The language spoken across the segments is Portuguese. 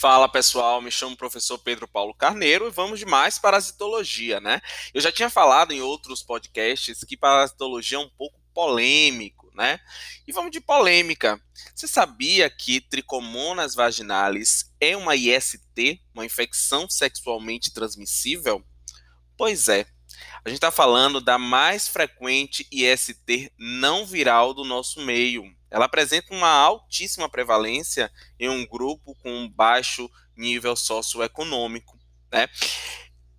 Fala pessoal, me chamo professor Pedro Paulo Carneiro e vamos de mais parasitologia, né? Eu já tinha falado em outros podcasts que parasitologia é um pouco polêmico, né? E vamos de polêmica. Você sabia que tricomonas vaginalis é uma IST, uma infecção sexualmente transmissível? Pois é. A gente está falando da mais frequente IST não viral do nosso meio, ela apresenta uma altíssima prevalência em um grupo com baixo nível socioeconômico. Né?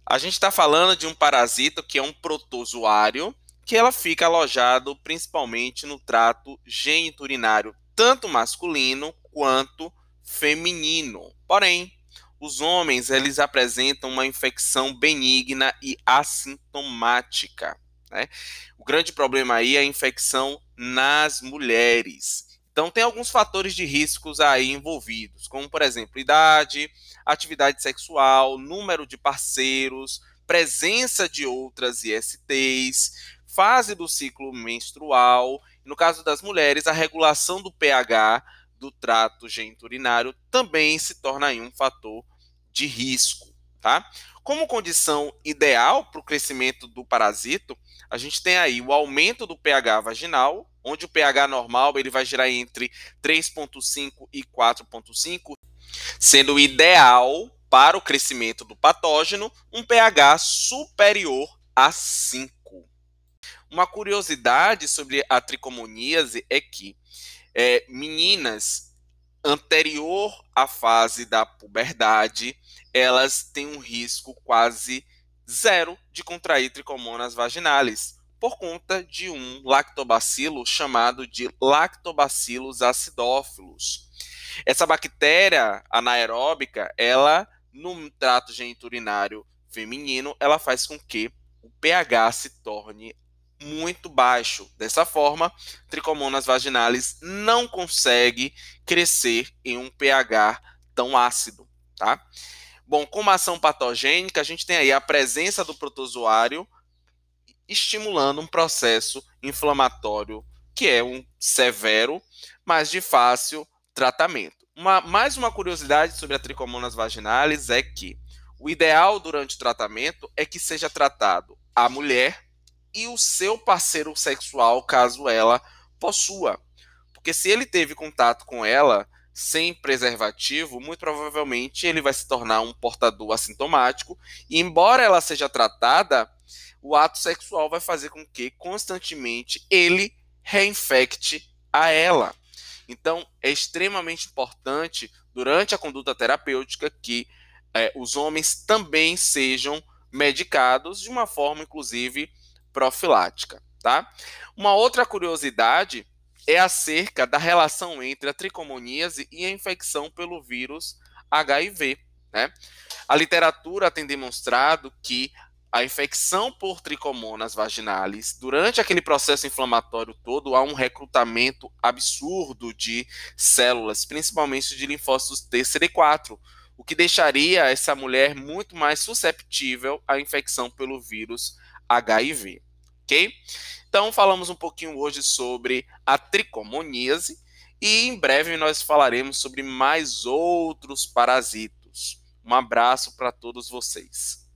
A gente está falando de um parasita que é um protozoário que ela fica alojado principalmente no trato geniturinário, tanto masculino quanto feminino. Porém, os homens eles apresentam uma infecção benigna e assintomática. Né? O grande problema aí é a infecção nas mulheres. Então, tem alguns fatores de riscos aí envolvidos, como, por exemplo, idade, atividade sexual, número de parceiros, presença de outras ISTs, fase do ciclo menstrual. No caso das mulheres, a regulação do pH do trato geniturinário também se torna um fator de risco, tá? Como condição ideal para o crescimento do parasito, a gente tem aí o aumento do pH vaginal, onde o pH normal ele vai girar entre 3,5 e 4,5, sendo ideal para o crescimento do patógeno um pH superior a 5. Uma curiosidade sobre a tricomoníase é que é, meninas anterior à fase da puberdade, elas têm um risco quase zero de contrair tricomonas vaginalis, por conta de um lactobacilo chamado de Lactobacillus acidófilos. Essa bactéria anaeróbica, ela no trato geniturinário feminino, ela faz com que o pH se torne muito baixo. Dessa forma, tricomonas vaginalis não consegue crescer em um pH tão ácido, tá? Bom, como ação patogênica, a gente tem aí a presença do protozoário estimulando um processo inflamatório que é um severo, mas de fácil tratamento. Uma, mais uma curiosidade sobre a tricomonas vaginalis é que o ideal durante o tratamento é que seja tratado a mulher e o seu parceiro sexual, caso ela possua. Porque se ele teve contato com ela, sem preservativo, muito provavelmente ele vai se tornar um portador assintomático. E embora ela seja tratada, o ato sexual vai fazer com que constantemente ele reinfecte a ela. Então, é extremamente importante durante a conduta terapêutica que é, os homens também sejam medicados de uma forma, inclusive, profilática. Tá? Uma outra curiosidade é acerca da relação entre a tricomoníase e a infecção pelo vírus HIV. Né? A literatura tem demonstrado que a infecção por tricomonas vaginalis, durante aquele processo inflamatório todo, há um recrutamento absurdo de células, principalmente de linfócitos TCD4, o que deixaria essa mulher muito mais susceptível à infecção pelo vírus HIV, ok? Então, falamos um pouquinho hoje sobre a tricomoníase e em breve nós falaremos sobre mais outros parasitos. Um abraço para todos vocês.